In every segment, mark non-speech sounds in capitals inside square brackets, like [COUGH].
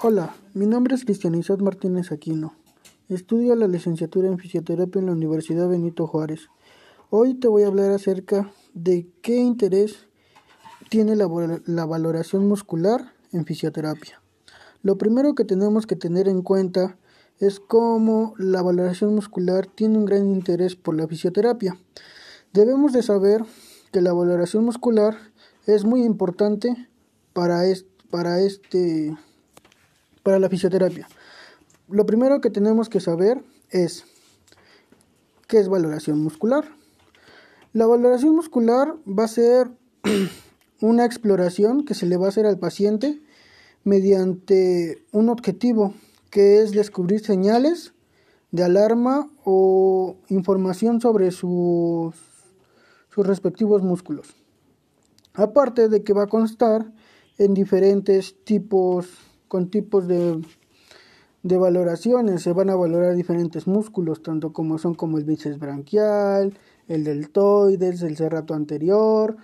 Hola, mi nombre es Cristian Martínez Aquino. Estudio la licenciatura en fisioterapia en la Universidad Benito Juárez. Hoy te voy a hablar acerca de qué interés tiene la, la valoración muscular en fisioterapia. Lo primero que tenemos que tener en cuenta es cómo la valoración muscular tiene un gran interés por la fisioterapia. Debemos de saber que la valoración muscular es muy importante para, para este para la fisioterapia. Lo primero que tenemos que saber es qué es valoración muscular. La valoración muscular va a ser [CLEARS THROAT] una exploración que se le va a hacer al paciente mediante un objetivo que es descubrir señales de alarma o información sobre sus, sus respectivos músculos. Aparte de que va a constar en diferentes tipos con tipos de, de valoraciones. Se van a valorar diferentes músculos, tanto como son como el bíceps branquial, el deltoides, el cerrato anterior,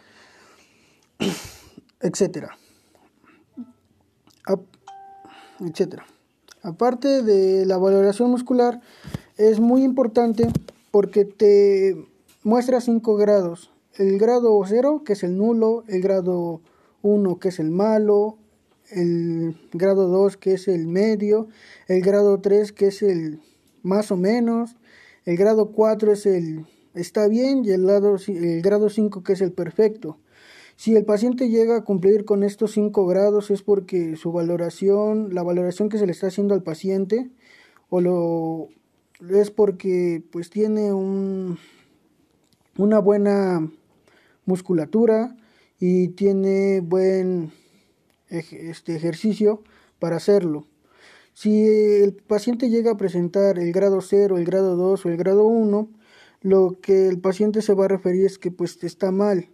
[CLEARS THROAT] etcétera. etcétera. Aparte de la valoración muscular, es muy importante porque te muestra cinco grados. El grado 0, que es el nulo, el grado 1, que es el malo, el grado 2 que es el medio, el grado 3 que es el más o menos, el grado 4 es el está bien y el, grado 5 que es el perfecto. Si el paciente llega a cumplir con estos 5 grados es porque su valoración, la valoración que se le está haciendo al paciente, o lo es porque pues tiene un, una buena musculatura y tiene buen este ejercicio para hacerlo. Si el paciente llega a presentar el grado 0, el grado 2 o el grado 1, lo que el paciente se va a referir es que pues está mal.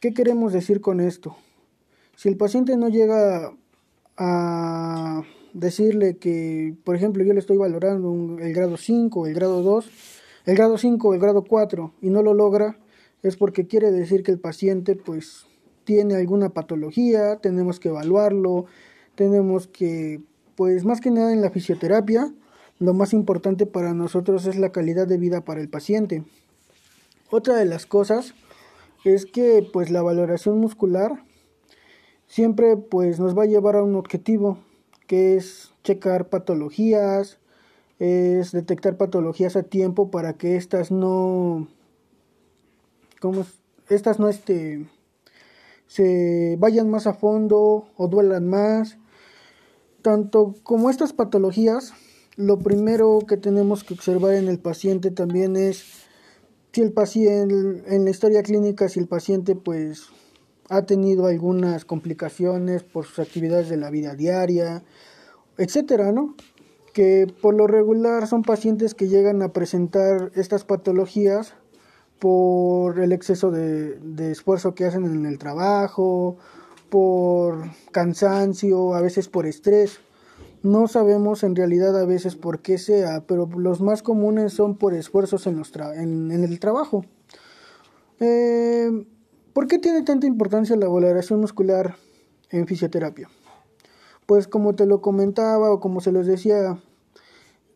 ¿Qué queremos decir con esto? Si el paciente no llega a decirle que, por ejemplo, yo le estoy valorando el grado 5, el grado 2, el grado 5 el grado 4 y no lo logra, es porque quiere decir que el paciente pues tiene alguna patología, tenemos que evaluarlo, tenemos que, pues más que nada en la fisioterapia, lo más importante para nosotros es la calidad de vida para el paciente. Otra de las cosas es que pues la valoración muscular siempre pues nos va a llevar a un objetivo que es checar patologías, es detectar patologías a tiempo para que estas no estas no este se vayan más a fondo o duelan más. Tanto como estas patologías, lo primero que tenemos que observar en el paciente también es si el paciente, en la historia clínica, si el paciente pues ha tenido algunas complicaciones por sus actividades de la vida diaria, etcétera, ¿no? Que por lo regular son pacientes que llegan a presentar estas patologías por el exceso de, esfuerzo que hacen en el trabajo, por cansancio, a veces por estrés. No sabemos en realidad a veces por qué sea, pero los más comunes son por esfuerzos en, los en, el trabajo. Eh, ¿Por qué tiene tanta importancia la valoración muscular en fisioterapia? Pues como te lo comentaba o como se los decía,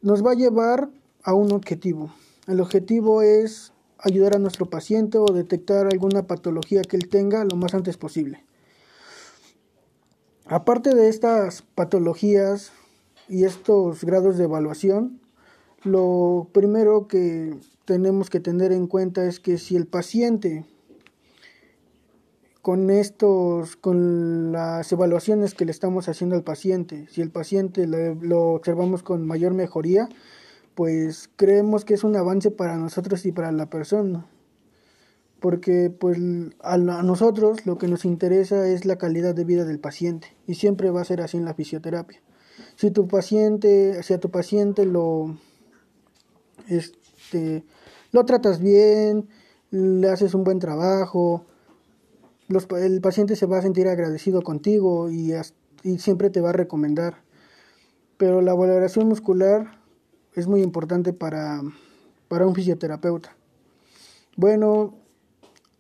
nos va a llevar a un objetivo. El objetivo es ayudar a nuestro paciente o detectar alguna patología que él tenga lo más antes posible. Aparte de estas patologías y estos grados de evaluación, lo primero que tenemos que tener en cuenta es que si el paciente con estos con las evaluaciones que le estamos haciendo al paciente, si el paciente lo observamos con mayor mejoría, pues creemos que es un avance para nosotros y para la persona. Porque pues a, nosotros lo que nos interesa es la calidad de vida del paciente y siempre va a ser así en la fisioterapia. Si tu paciente, si a tu paciente lo este lo tratas bien, le haces un buen trabajo, el paciente se va a sentir agradecido contigo y, y siempre te va a recomendar. Pero la valoración muscular es muy importante para, para un fisioterapeuta. Bueno,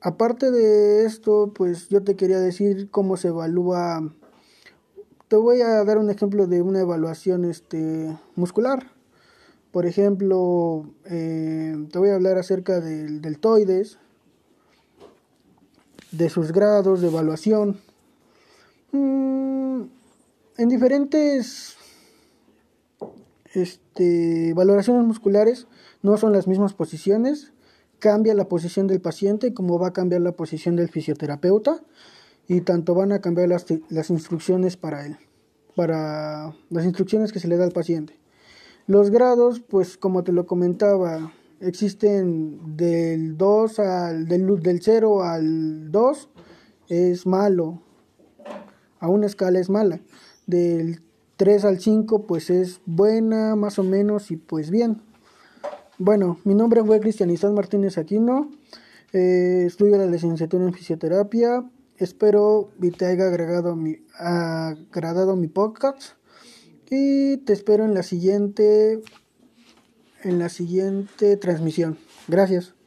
aparte de esto, pues yo te quería decir cómo se evalúa te voy a dar un ejemplo de una evaluación este, muscular. Por ejemplo, eh, te voy a hablar acerca del deltoides, de sus grados de evaluación. Mm, en diferentes este, valoraciones musculares no son las mismas posiciones, cambia la posición del paciente como va a cambiar la posición del fisioterapeuta y tanto van a cambiar las, las instrucciones para él, para las instrucciones que se le da al paciente. Los grados, pues como te lo comentaba, existen del 2 al del, del 0 al 2 es malo. A una escala es mala. Del 3 al 5 pues es buena, más o menos y pues bien. Bueno, mi nombre fue Cristian Martínez Aquino. Eh, estudio la licenciatura en fisioterapia. Espero que te haya agregado mi, agradado mi podcast. Y te espero en la siguiente en la siguiente transmisión. Gracias.